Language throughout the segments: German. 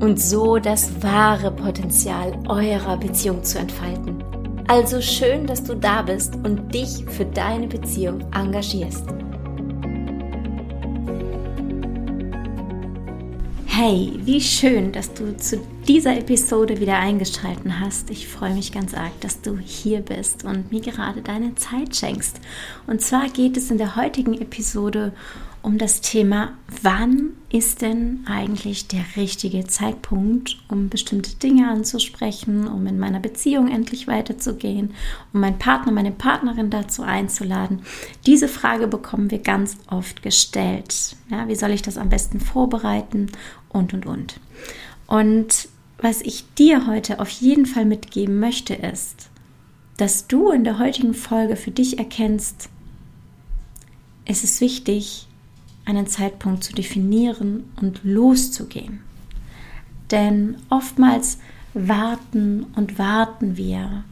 und so das wahre Potenzial eurer Beziehung zu entfalten. Also schön, dass du da bist und dich für deine Beziehung engagierst. Hey, wie schön, dass du zu dieser Episode wieder eingeschaltet hast. Ich freue mich ganz arg, dass du hier bist und mir gerade deine Zeit schenkst. Und zwar geht es in der heutigen Episode um das Thema, wann ist denn eigentlich der richtige Zeitpunkt, um bestimmte Dinge anzusprechen, um in meiner Beziehung endlich weiterzugehen, um meinen Partner, meine Partnerin dazu einzuladen. Diese Frage bekommen wir ganz oft gestellt. Ja, wie soll ich das am besten vorbereiten und, und, und. Und was ich dir heute auf jeden Fall mitgeben möchte, ist, dass du in der heutigen Folge für dich erkennst, es ist wichtig, einen Zeitpunkt zu definieren und loszugehen. Denn oftmals warten und warten wir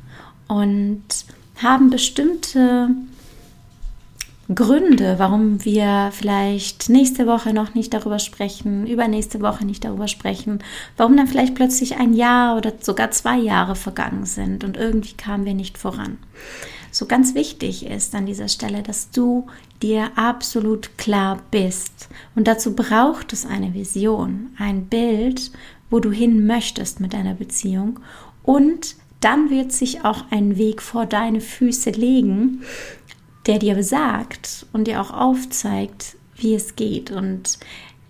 und haben bestimmte Gründe, warum wir vielleicht nächste Woche noch nicht darüber sprechen, übernächste Woche nicht darüber sprechen, warum dann vielleicht plötzlich ein Jahr oder sogar zwei Jahre vergangen sind und irgendwie kamen wir nicht voran. So ganz wichtig ist an dieser Stelle, dass du dir absolut klar bist. Und dazu braucht es eine Vision, ein Bild, wo du hin möchtest mit deiner Beziehung. Und dann wird sich auch ein Weg vor deine Füße legen, der dir sagt und dir auch aufzeigt, wie es geht. Und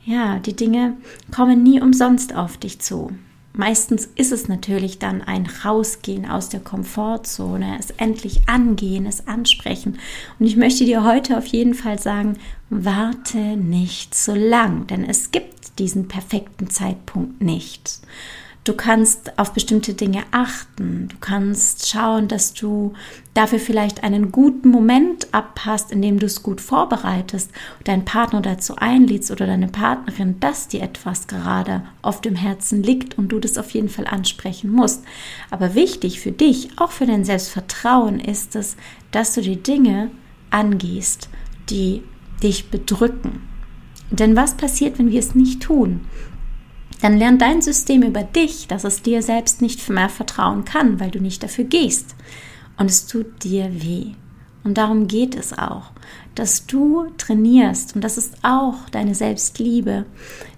ja, die Dinge kommen nie umsonst auf dich zu. Meistens ist es natürlich dann ein Rausgehen aus der Komfortzone, es endlich angehen, es ansprechen. Und ich möchte dir heute auf jeden Fall sagen, warte nicht so lang, denn es gibt diesen perfekten Zeitpunkt nicht. Du kannst auf bestimmte Dinge achten. Du kannst schauen, dass du dafür vielleicht einen guten Moment abpasst, in dem du es gut vorbereitest, deinen Partner dazu einlädst oder deine Partnerin, dass dir etwas gerade auf dem Herzen liegt und du das auf jeden Fall ansprechen musst. Aber wichtig für dich, auch für dein Selbstvertrauen, ist es, dass du die Dinge angehst, die dich bedrücken. Denn was passiert, wenn wir es nicht tun? Dann lernt dein System über dich, dass es dir selbst nicht mehr vertrauen kann, weil du nicht dafür gehst. Und es tut dir weh. Und darum geht es auch, dass du trainierst, und das ist auch deine Selbstliebe,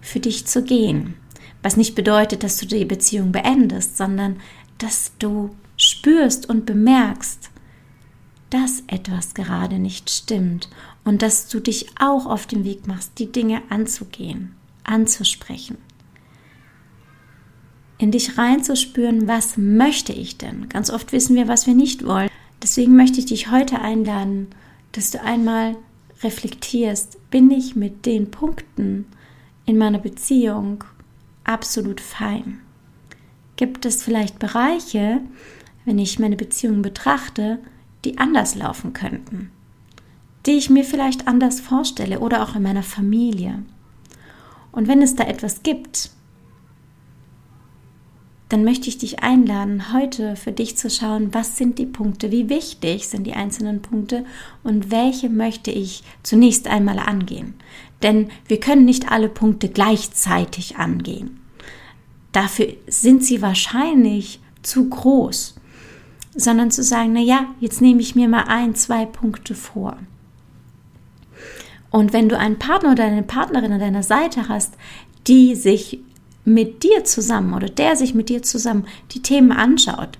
für dich zu gehen. Was nicht bedeutet, dass du die Beziehung beendest, sondern dass du spürst und bemerkst, dass etwas gerade nicht stimmt und dass du dich auch auf den Weg machst, die Dinge anzugehen, anzusprechen in dich reinzuspüren, was möchte ich denn? Ganz oft wissen wir, was wir nicht wollen. Deswegen möchte ich dich heute einladen, dass du einmal reflektierst, bin ich mit den Punkten in meiner Beziehung absolut fein? Gibt es vielleicht Bereiche, wenn ich meine Beziehung betrachte, die anders laufen könnten? Die ich mir vielleicht anders vorstelle oder auch in meiner Familie? Und wenn es da etwas gibt, dann möchte ich dich einladen, heute für dich zu schauen, was sind die Punkte, wie wichtig sind die einzelnen Punkte und welche möchte ich zunächst einmal angehen. Denn wir können nicht alle Punkte gleichzeitig angehen. Dafür sind sie wahrscheinlich zu groß, sondern zu sagen, na ja, jetzt nehme ich mir mal ein, zwei Punkte vor. Und wenn du einen Partner oder eine Partnerin an deiner Seite hast, die sich mit dir zusammen oder der sich mit dir zusammen die Themen anschaut,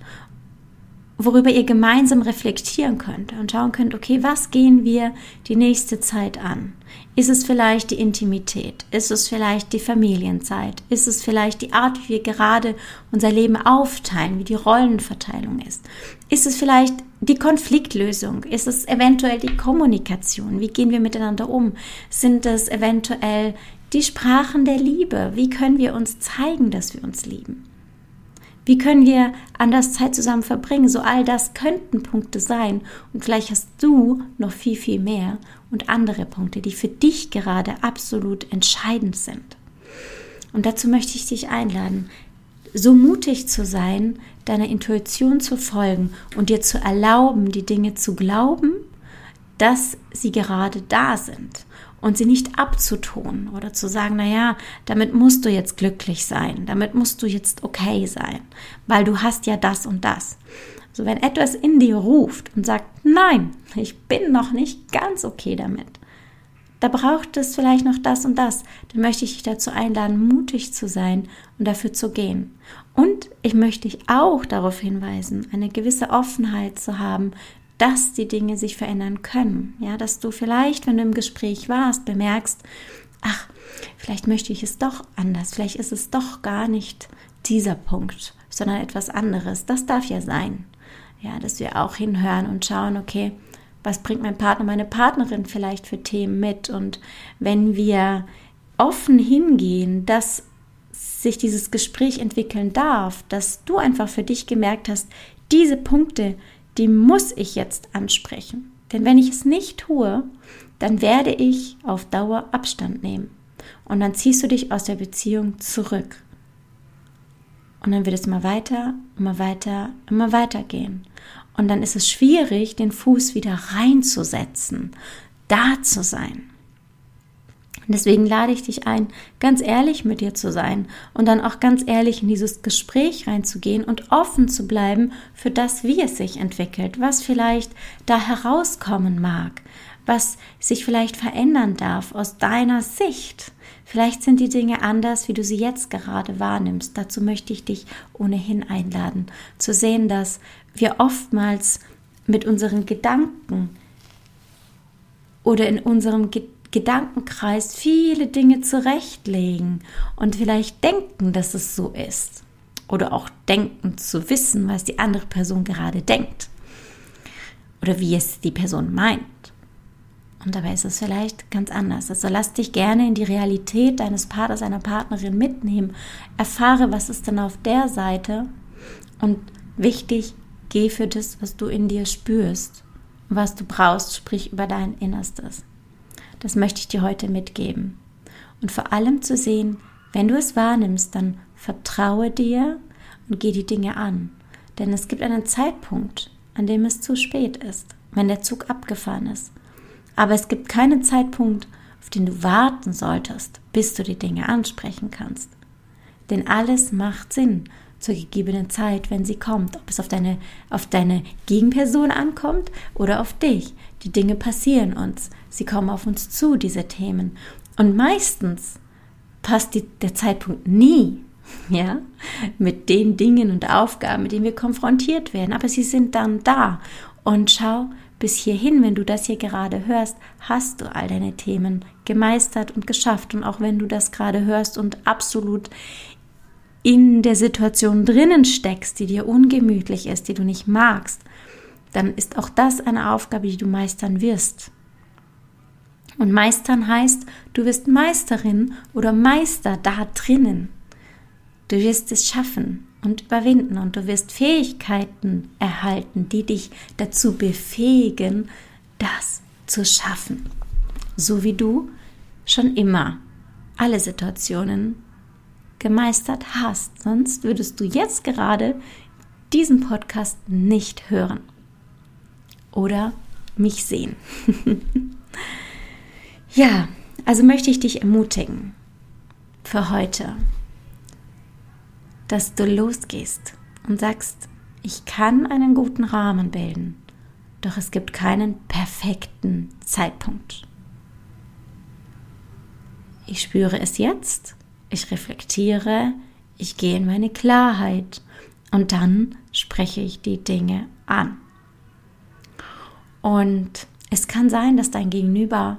worüber ihr gemeinsam reflektieren könnt und schauen könnt, okay, was gehen wir die nächste Zeit an? Ist es vielleicht die Intimität? Ist es vielleicht die Familienzeit? Ist es vielleicht die Art, wie wir gerade unser Leben aufteilen, wie die Rollenverteilung ist? Ist es vielleicht die Konfliktlösung? Ist es eventuell die Kommunikation? Wie gehen wir miteinander um? Sind es eventuell die Sprachen der Liebe. Wie können wir uns zeigen, dass wir uns lieben? Wie können wir anders Zeit zusammen verbringen? So all das könnten Punkte sein. Und vielleicht hast du noch viel, viel mehr und andere Punkte, die für dich gerade absolut entscheidend sind. Und dazu möchte ich dich einladen, so mutig zu sein, deiner Intuition zu folgen und dir zu erlauben, die Dinge zu glauben, dass sie gerade da sind und sie nicht abzutun oder zu sagen, na ja, damit musst du jetzt glücklich sein, damit musst du jetzt okay sein, weil du hast ja das und das. So wenn etwas in dir ruft und sagt, nein, ich bin noch nicht ganz okay damit. Da braucht es vielleicht noch das und das. Dann möchte ich dich dazu einladen, mutig zu sein und dafür zu gehen. Und ich möchte dich auch darauf hinweisen, eine gewisse Offenheit zu haben dass die Dinge sich verändern können. Ja, dass du vielleicht, wenn du im Gespräch warst, bemerkst, ach, vielleicht möchte ich es doch anders, vielleicht ist es doch gar nicht dieser Punkt, sondern etwas anderes. Das darf ja sein. Ja, dass wir auch hinhören und schauen, okay, was bringt mein Partner, meine Partnerin vielleicht für Themen mit? Und wenn wir offen hingehen, dass sich dieses Gespräch entwickeln darf, dass du einfach für dich gemerkt hast, diese Punkte, die muss ich jetzt ansprechen. Denn wenn ich es nicht tue, dann werde ich auf Dauer Abstand nehmen. Und dann ziehst du dich aus der Beziehung zurück. Und dann wird es immer weiter, immer weiter, immer weiter gehen. Und dann ist es schwierig, den Fuß wieder reinzusetzen, da zu sein. Deswegen lade ich dich ein, ganz ehrlich mit dir zu sein und dann auch ganz ehrlich in dieses Gespräch reinzugehen und offen zu bleiben für das, wie es sich entwickelt, was vielleicht da herauskommen mag, was sich vielleicht verändern darf aus deiner Sicht. Vielleicht sind die Dinge anders, wie du sie jetzt gerade wahrnimmst. Dazu möchte ich dich ohnehin einladen, zu sehen, dass wir oftmals mit unseren Gedanken oder in unserem Gedanken Gedankenkreis viele Dinge zurechtlegen und vielleicht denken, dass es so ist. Oder auch denken zu wissen, was die andere Person gerade denkt. Oder wie es die Person meint. Und dabei ist es vielleicht ganz anders. Also lass dich gerne in die Realität deines Partners, einer Partnerin mitnehmen. Erfahre, was ist denn auf der Seite. Und wichtig, geh für das, was du in dir spürst. Was du brauchst, sprich über dein Innerstes. Das möchte ich dir heute mitgeben. Und vor allem zu sehen, wenn du es wahrnimmst, dann vertraue dir und geh die Dinge an. Denn es gibt einen Zeitpunkt, an dem es zu spät ist, wenn der Zug abgefahren ist. Aber es gibt keinen Zeitpunkt, auf den du warten solltest, bis du die Dinge ansprechen kannst. Denn alles macht Sinn zur gegebenen Zeit, wenn sie kommt, ob es auf deine, auf deine Gegenperson ankommt oder auf dich. Die Dinge passieren uns, sie kommen auf uns zu, diese Themen. Und meistens passt die, der Zeitpunkt nie, ja, mit den Dingen und Aufgaben, mit denen wir konfrontiert werden, aber sie sind dann da. Und schau, bis hierhin, wenn du das hier gerade hörst, hast du all deine Themen gemeistert und geschafft. Und auch wenn du das gerade hörst und absolut in der Situation drinnen steckst, die dir ungemütlich ist, die du nicht magst, dann ist auch das eine Aufgabe, die du meistern wirst. Und meistern heißt, du wirst Meisterin oder Meister da drinnen. Du wirst es schaffen und überwinden und du wirst Fähigkeiten erhalten, die dich dazu befähigen, das zu schaffen. So wie du schon immer alle Situationen gemeistert hast. Sonst würdest du jetzt gerade diesen Podcast nicht hören oder mich sehen. ja, also möchte ich dich ermutigen für heute, dass du losgehst und sagst, ich kann einen guten Rahmen bilden, doch es gibt keinen perfekten Zeitpunkt. Ich spüre es jetzt ich reflektiere, ich gehe in meine Klarheit und dann spreche ich die Dinge an. Und es kann sein, dass dein Gegenüber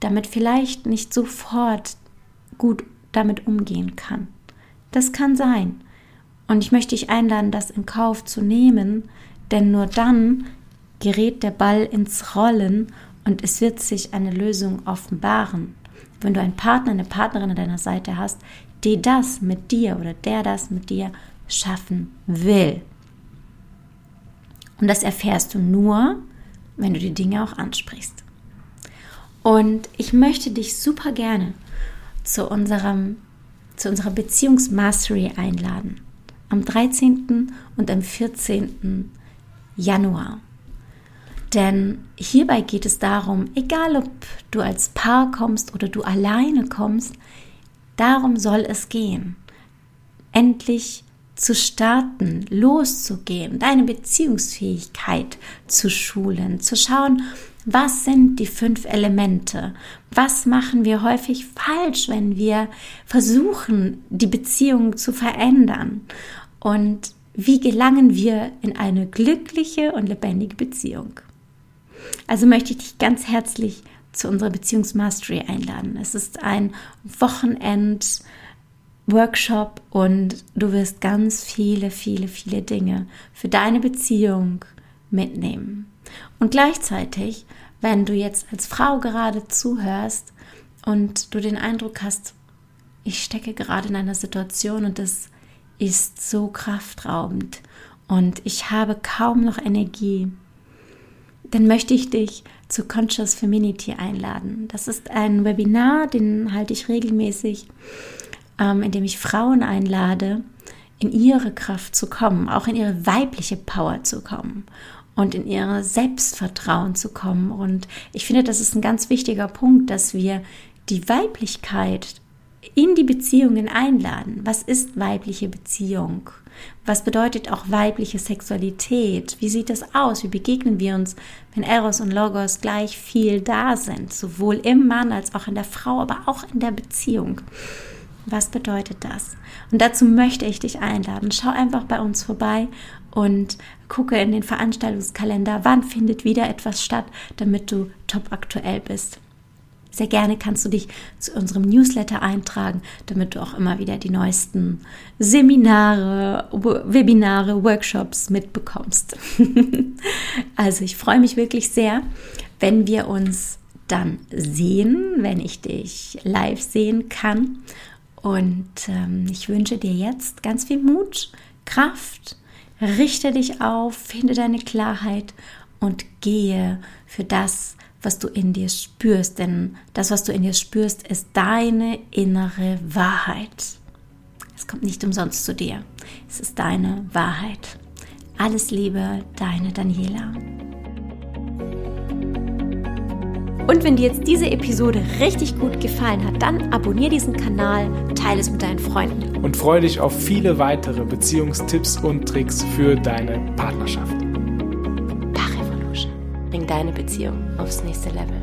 damit vielleicht nicht sofort gut damit umgehen kann. Das kann sein. Und ich möchte dich einladen, das in Kauf zu nehmen, denn nur dann gerät der Ball ins Rollen und es wird sich eine Lösung offenbaren wenn du einen Partner, eine Partnerin an deiner Seite hast, die das mit dir oder der das mit dir schaffen will. Und das erfährst du nur, wenn du die Dinge auch ansprichst. Und ich möchte dich super gerne zu unserem zu unserer Beziehungsmastery einladen. Am 13. und am 14. Januar. Denn hierbei geht es darum, egal ob du als Paar kommst oder du alleine kommst, darum soll es gehen. Endlich zu starten, loszugehen, deine Beziehungsfähigkeit zu schulen, zu schauen, was sind die fünf Elemente? Was machen wir häufig falsch, wenn wir versuchen, die Beziehung zu verändern? Und wie gelangen wir in eine glückliche und lebendige Beziehung? Also möchte ich dich ganz herzlich zu unserer Beziehungsmastery einladen. Es ist ein Wochenend Workshop und du wirst ganz viele, viele, viele Dinge für deine Beziehung mitnehmen. Und gleichzeitig, wenn du jetzt als Frau gerade zuhörst und du den Eindruck hast, ich stecke gerade in einer Situation und es ist so kraftraubend und ich habe kaum noch Energie, dann möchte ich dich zu Conscious Femininity einladen. Das ist ein Webinar, den halte ich regelmäßig, ähm, in dem ich Frauen einlade, in ihre Kraft zu kommen, auch in ihre weibliche Power zu kommen und in ihr Selbstvertrauen zu kommen. Und ich finde, das ist ein ganz wichtiger Punkt, dass wir die Weiblichkeit in die Beziehungen einladen. Was ist weibliche Beziehung? Was bedeutet auch weibliche Sexualität? Wie sieht das aus? Wie begegnen wir uns, wenn Eros und Logos gleich viel da sind? Sowohl im Mann als auch in der Frau, aber auch in der Beziehung. Was bedeutet das? Und dazu möchte ich dich einladen. Schau einfach bei uns vorbei und gucke in den Veranstaltungskalender, wann findet wieder etwas statt, damit du top aktuell bist. Sehr gerne kannst du dich zu unserem Newsletter eintragen, damit du auch immer wieder die neuesten Seminare, Webinare, Workshops mitbekommst. also ich freue mich wirklich sehr, wenn wir uns dann sehen, wenn ich dich live sehen kann. Und ähm, ich wünsche dir jetzt ganz viel Mut, Kraft, Richte dich auf, finde deine Klarheit und gehe für das, was du in dir spürst. Denn das, was du in dir spürst, ist deine innere Wahrheit. Es kommt nicht umsonst zu dir. Es ist deine Wahrheit. Alles Liebe, deine Daniela. Und wenn dir jetzt diese Episode richtig gut gefallen hat, dann abonniere diesen Kanal, teile es mit deinen Freunden. Und freue dich auf viele weitere Beziehungstipps und Tricks für deine Partnerschaft. Bring deine Beziehung aufs nächste Level.